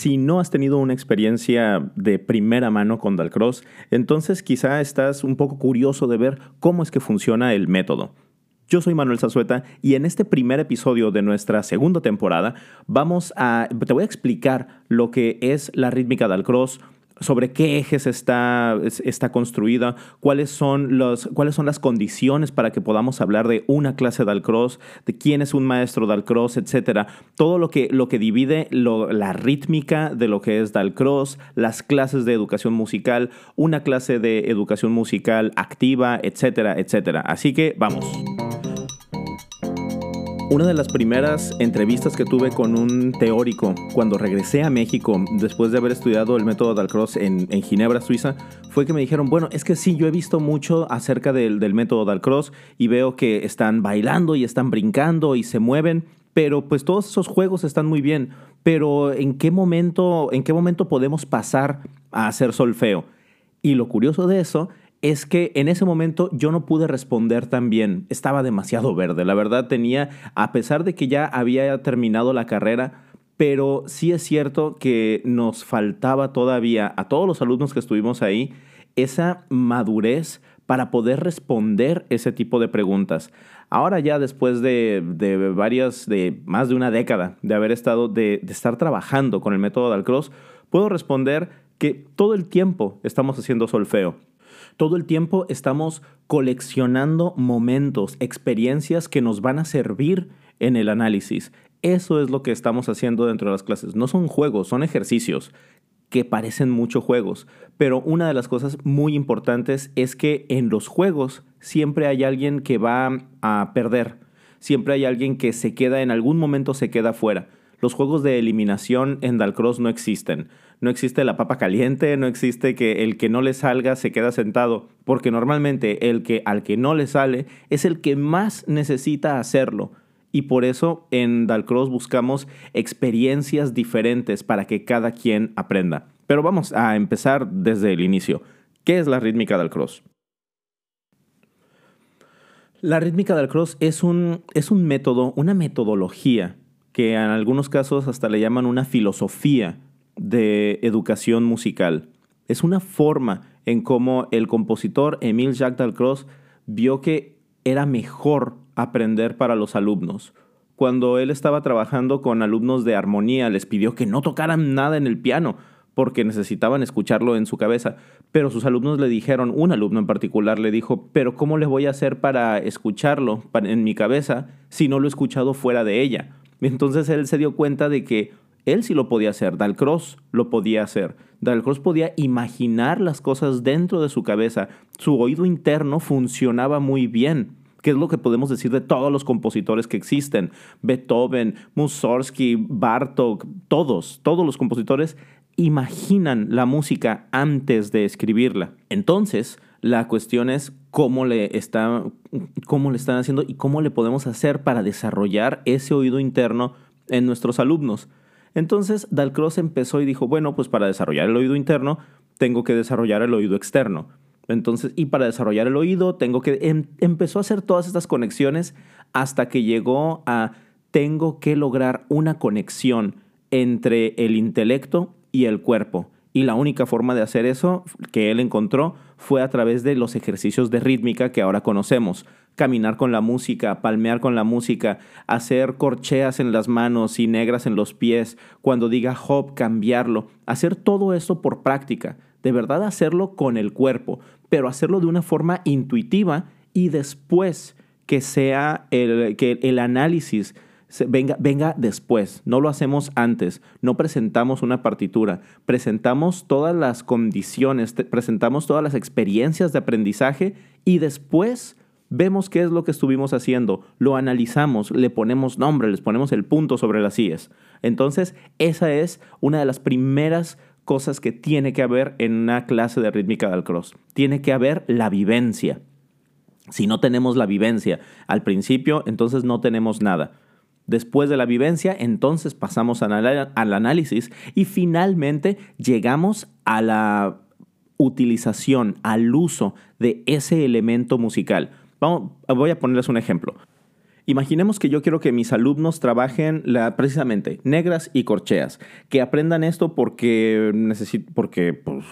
Si no has tenido una experiencia de primera mano con Dalcross, entonces quizá estás un poco curioso de ver cómo es que funciona el método. Yo soy Manuel Zazueta y en este primer episodio de nuestra segunda temporada vamos a te voy a explicar lo que es la rítmica Dalcross, sobre qué ejes está, está construida, cuáles son, los, cuáles son las condiciones para que podamos hablar de una clase de Alcross, de quién es un maestro de Alcross, etc. Todo lo que, lo que divide la rítmica de lo que es Dalcross, las clases de educación musical, una clase de educación musical activa, etcétera, etcétera. Así que vamos. Una de las primeras entrevistas que tuve con un teórico cuando regresé a México después de haber estudiado el método Dalcross en, en Ginebra, Suiza, fue que me dijeron, bueno, es que sí, yo he visto mucho acerca del, del método Dalcross y veo que están bailando y están brincando y se mueven, pero pues todos esos juegos están muy bien, pero ¿en qué momento, en qué momento podemos pasar a hacer solfeo? Y lo curioso de eso es que en ese momento yo no pude responder tan bien. Estaba demasiado verde. La verdad tenía, a pesar de que ya había terminado la carrera, pero sí es cierto que nos faltaba todavía a todos los alumnos que estuvimos ahí esa madurez para poder responder ese tipo de preguntas. Ahora ya después de, varias, de más de una década de haber estado, de, de estar trabajando con el método Dalcross, puedo responder que todo el tiempo estamos haciendo solfeo todo el tiempo estamos coleccionando momentos, experiencias que nos van a servir en el análisis. Eso es lo que estamos haciendo dentro de las clases. No son juegos, son ejercicios que parecen mucho juegos. Pero una de las cosas muy importantes es que en los juegos siempre hay alguien que va a perder. Siempre hay alguien que se queda, en algún momento se queda fuera. Los juegos de eliminación en Dalcross no existen no existe la papa caliente, no existe que el que no le salga se queda sentado, porque normalmente el que al que no le sale es el que más necesita hacerlo. Y por eso en Dalcross buscamos experiencias diferentes para que cada quien aprenda. Pero vamos a empezar desde el inicio. ¿Qué es la rítmica Dalcross? La rítmica Dalcross es un, es un método, una metodología que en algunos casos hasta le llaman una filosofía de educación musical. Es una forma en cómo el compositor Emile Jacques Dalcroze vio que era mejor aprender para los alumnos. Cuando él estaba trabajando con alumnos de armonía, les pidió que no tocaran nada en el piano porque necesitaban escucharlo en su cabeza. Pero sus alumnos le dijeron, un alumno en particular le dijo, pero ¿cómo le voy a hacer para escucharlo en mi cabeza si no lo he escuchado fuera de ella? Entonces él se dio cuenta de que él sí lo podía hacer, Dalcross lo podía hacer. Dalcross podía imaginar las cosas dentro de su cabeza. Su oído interno funcionaba muy bien, que es lo que podemos decir de todos los compositores que existen. Beethoven, Mussorgsky, Bartok, todos, todos los compositores imaginan la música antes de escribirla. Entonces, la cuestión es cómo le, cómo le están haciendo y cómo le podemos hacer para desarrollar ese oído interno en nuestros alumnos. Entonces Dalcroze empezó y dijo, bueno, pues para desarrollar el oído interno tengo que desarrollar el oído externo. Entonces, y para desarrollar el oído tengo que... Em, empezó a hacer todas estas conexiones hasta que llegó a tengo que lograr una conexión entre el intelecto y el cuerpo. Y la única forma de hacer eso que él encontró fue a través de los ejercicios de rítmica que ahora conocemos. Caminar con la música, palmear con la música, hacer corcheas en las manos y negras en los pies, cuando diga hop, cambiarlo, hacer todo esto por práctica, de verdad hacerlo con el cuerpo, pero hacerlo de una forma intuitiva y después que sea el, que el análisis venga, venga después, no lo hacemos antes, no presentamos una partitura, presentamos todas las condiciones, presentamos todas las experiencias de aprendizaje y después vemos qué es lo que estuvimos haciendo, lo analizamos, le ponemos nombre, les ponemos el punto sobre las IES. Entonces, esa es una de las primeras cosas que tiene que haber en una clase de rítmica del cross. Tiene que haber la vivencia. Si no tenemos la vivencia al principio, entonces no tenemos nada. Después de la vivencia, entonces pasamos al análisis y finalmente llegamos a la utilización, al uso de ese elemento musical voy a ponerles un ejemplo. Imaginemos que yo quiero que mis alumnos trabajen precisamente negras y corcheas, que aprendan esto porque, porque pues,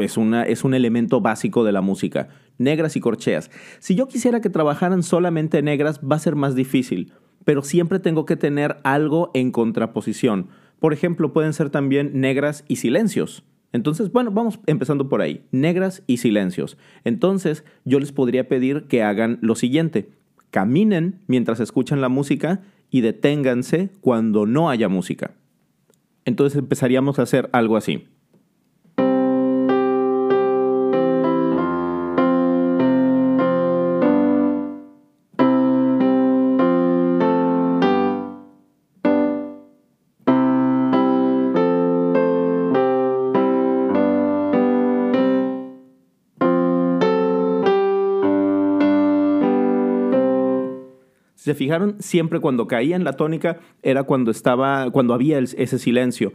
es, una, es un elemento básico de la música, negras y corcheas. Si yo quisiera que trabajaran solamente negras, va a ser más difícil, pero siempre tengo que tener algo en contraposición. Por ejemplo, pueden ser también negras y silencios. Entonces, bueno, vamos empezando por ahí. Negras y silencios. Entonces, yo les podría pedir que hagan lo siguiente caminen mientras escuchan la música y deténganse cuando no haya música. Entonces empezaríamos a hacer algo así. Si se fijaron, siempre cuando caía en la tónica era cuando estaba, cuando había ese silencio.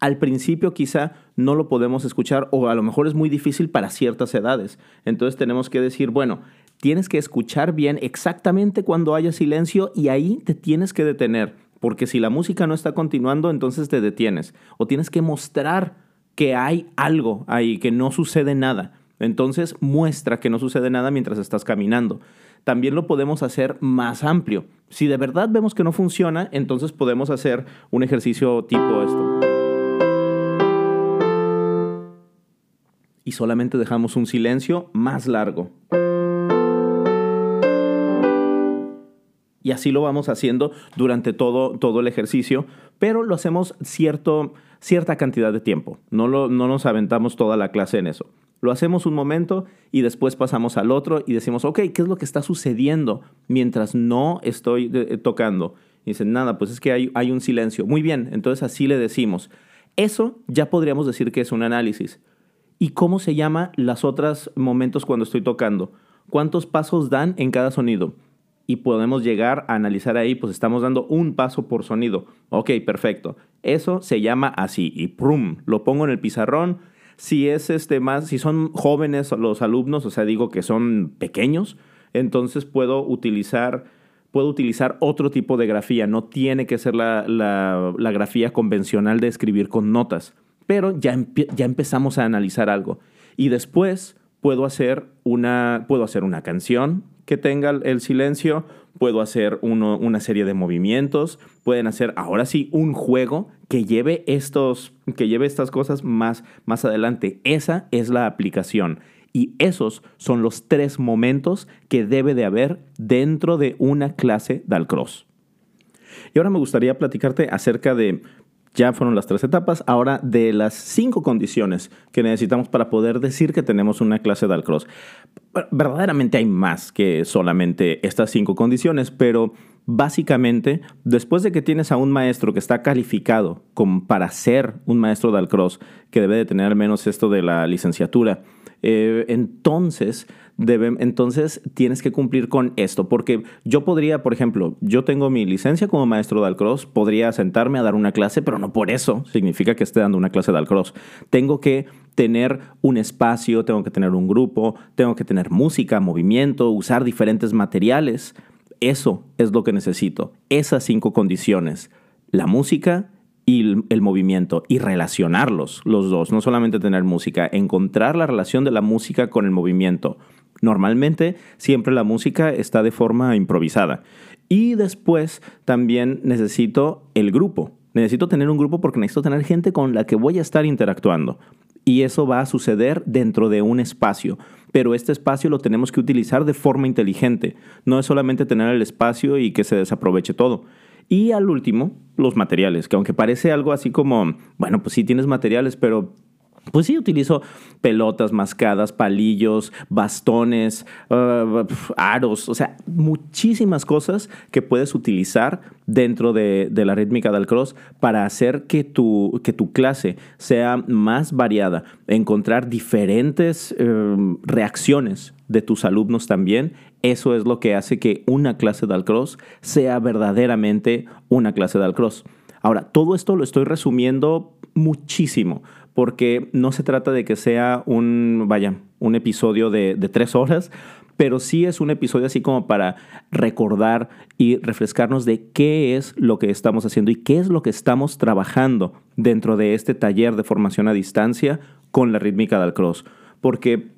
Al principio quizá no lo podemos escuchar o a lo mejor es muy difícil para ciertas edades. Entonces tenemos que decir, bueno, tienes que escuchar bien exactamente cuando haya silencio y ahí te tienes que detener, porque si la música no está continuando, entonces te detienes o tienes que mostrar que hay algo ahí, que no sucede nada. Entonces muestra que no sucede nada mientras estás caminando también lo podemos hacer más amplio. Si de verdad vemos que no funciona, entonces podemos hacer un ejercicio tipo esto. Y solamente dejamos un silencio más largo. Y así lo vamos haciendo durante todo, todo el ejercicio, pero lo hacemos cierto, cierta cantidad de tiempo. No, no nos aventamos toda la clase en eso. Lo hacemos un momento y después pasamos al otro y decimos, ok, ¿qué es lo que está sucediendo mientras no estoy eh, tocando? Y dicen, nada, pues es que hay, hay un silencio. Muy bien, entonces así le decimos. Eso ya podríamos decir que es un análisis. ¿Y cómo se llama las otras momentos cuando estoy tocando? ¿Cuántos pasos dan en cada sonido? Y podemos llegar a analizar ahí, pues estamos dando un paso por sonido. Ok, perfecto. Eso se llama así. Y prum, lo pongo en el pizarrón si es este más, si son jóvenes los alumnos, o sea, digo que son pequeños, entonces puedo utilizar, puedo utilizar otro tipo de grafía. No tiene que ser la, la, grafía convencional de escribir con notas, pero ya, ya empezamos a analizar algo. Y después puedo hacer una, puedo hacer una canción que tenga el silencio, puedo hacer una serie de movimientos, pueden hacer ahora sí un juego que lleve, estos, que lleve estas cosas más, más adelante. Esa es la aplicación. Y esos son los tres momentos que debe de haber dentro de una clase de Alcross. Y ahora me gustaría platicarte acerca de ya fueron las tres etapas, ahora de las cinco condiciones que necesitamos para poder decir que tenemos una clase de Alcross. Verdaderamente hay más que solamente estas cinco condiciones, pero básicamente, después de que tienes a un maestro que está calificado para ser un maestro de Alcross, que debe de tener al menos esto de la licenciatura, eh, entonces, entonces tienes que cumplir con esto, porque yo podría, por ejemplo, yo tengo mi licencia como maestro de Alcross, podría sentarme a dar una clase, pero no por eso significa que esté dando una clase de Alcross. Tengo que tener un espacio, tengo que tener un grupo, tengo que tener música, movimiento, usar diferentes materiales. Eso es lo que necesito, esas cinco condiciones. La música, y el movimiento y relacionarlos los dos, no solamente tener música, encontrar la relación de la música con el movimiento. Normalmente siempre la música está de forma improvisada. Y después también necesito el grupo. Necesito tener un grupo porque necesito tener gente con la que voy a estar interactuando. Y eso va a suceder dentro de un espacio. Pero este espacio lo tenemos que utilizar de forma inteligente. No es solamente tener el espacio y que se desaproveche todo. Y al último, los materiales, que aunque parece algo así como, bueno, pues sí tienes materiales, pero pues sí, utilizo pelotas mascadas, palillos, bastones, uh, aros, o sea, muchísimas cosas que puedes utilizar dentro de, la rítmica del cross para hacer que tu, que tu clase sea más variada, encontrar diferentes um, reacciones de tus alumnos también. Eso es lo que hace que una clase de Alcross sea verdaderamente una clase de Alcross. Ahora, todo esto lo estoy resumiendo muchísimo porque no se trata de que sea un, vaya, un episodio de, tres horas, pero sí es un episodio así como para recordar y refrescarnos de qué es lo que estamos haciendo y qué es lo que estamos trabajando dentro de este taller de formación a distancia con la rítmica del cross. Porque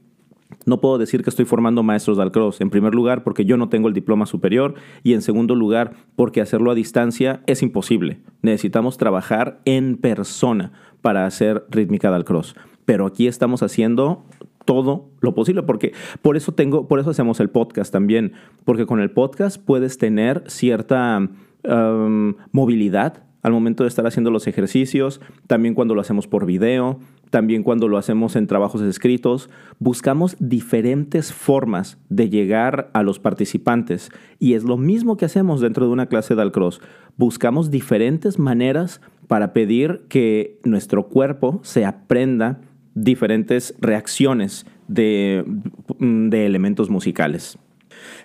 no puedo decir que estoy formando maestros de cross. En primer lugar, porque yo no tengo el diploma superior. Y en segundo lugar, porque hacerlo a distancia es imposible. Necesitamos trabajar en persona para hacer rítmica del cross. Pero aquí estamos haciendo todo lo posible porque por eso tengo por eso hacemos el podcast también porque con el podcast puedes tener cierta um, movilidad al momento de estar haciendo los ejercicios también cuando lo hacemos por video también cuando lo hacemos en trabajos escritos, buscamos diferentes formas de llegar a los participantes. Y es lo mismo que hacemos dentro de una clase de Alcross. Buscamos diferentes maneras para pedir que nuestro cuerpo se aprenda diferentes reacciones de, de elementos musicales.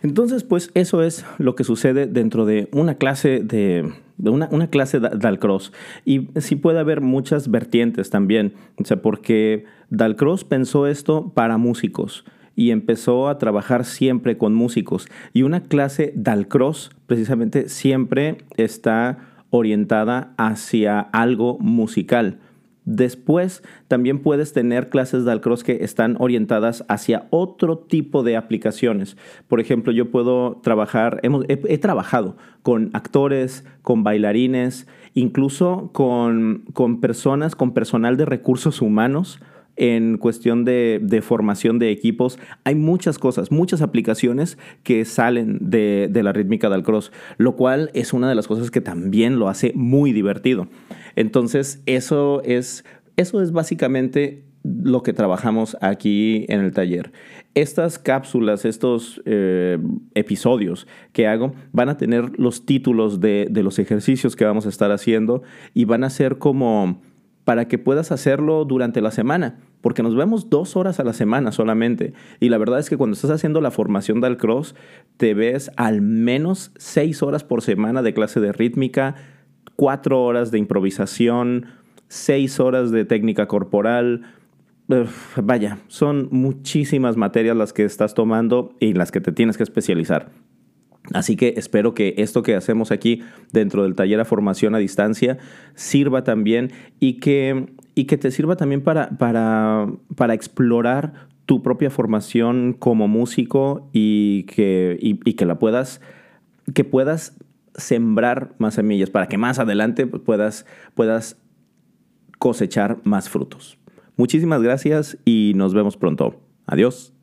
Entonces, pues eso es lo que sucede dentro de una clase de, una, clase de Dalcross. Y sí puede haber muchas vertientes también, o sea, porque Dalcross pensó esto para músicos y empezó a trabajar siempre con músicos. Y una clase Dalcross precisamente siempre está orientada hacia algo musical. Después también puedes tener clases de Alcross que están orientadas hacia otro tipo de aplicaciones. Por ejemplo, yo puedo trabajar, he, trabajado con actores, con bailarines, incluso con, con personas, con personal de recursos humanos en cuestión de, formación de equipos. Hay muchas cosas, muchas aplicaciones que salen de, la rítmica del cross, lo cual es una de las cosas que también lo hace muy divertido. Entonces, eso es, eso es básicamente lo que trabajamos aquí en el taller. Estas cápsulas, estos eh, episodios que hago, van a tener los títulos de los ejercicios que vamos a estar haciendo y van a ser como para que puedas hacerlo durante la semana porque nos vemos dos horas a la semana solamente. Y la verdad es que cuando estás haciendo la formación del cross, te ves al menos seis horas por semana de clase de rítmica, cuatro horas de improvisación, seis horas de técnica corporal. vaya, son muchísimas materias las que estás tomando y las que te tienes que especializar. Así que espero que esto que hacemos aquí dentro del taller a formación a distancia sirva también y que y que te sirva también para, para, para explorar tu propia formación como músico y que, y, que la puedas, que puedas sembrar más semillas para que más adelante puedas, puedas cosechar más frutos. Muchísimas gracias y nos vemos pronto. Adiós.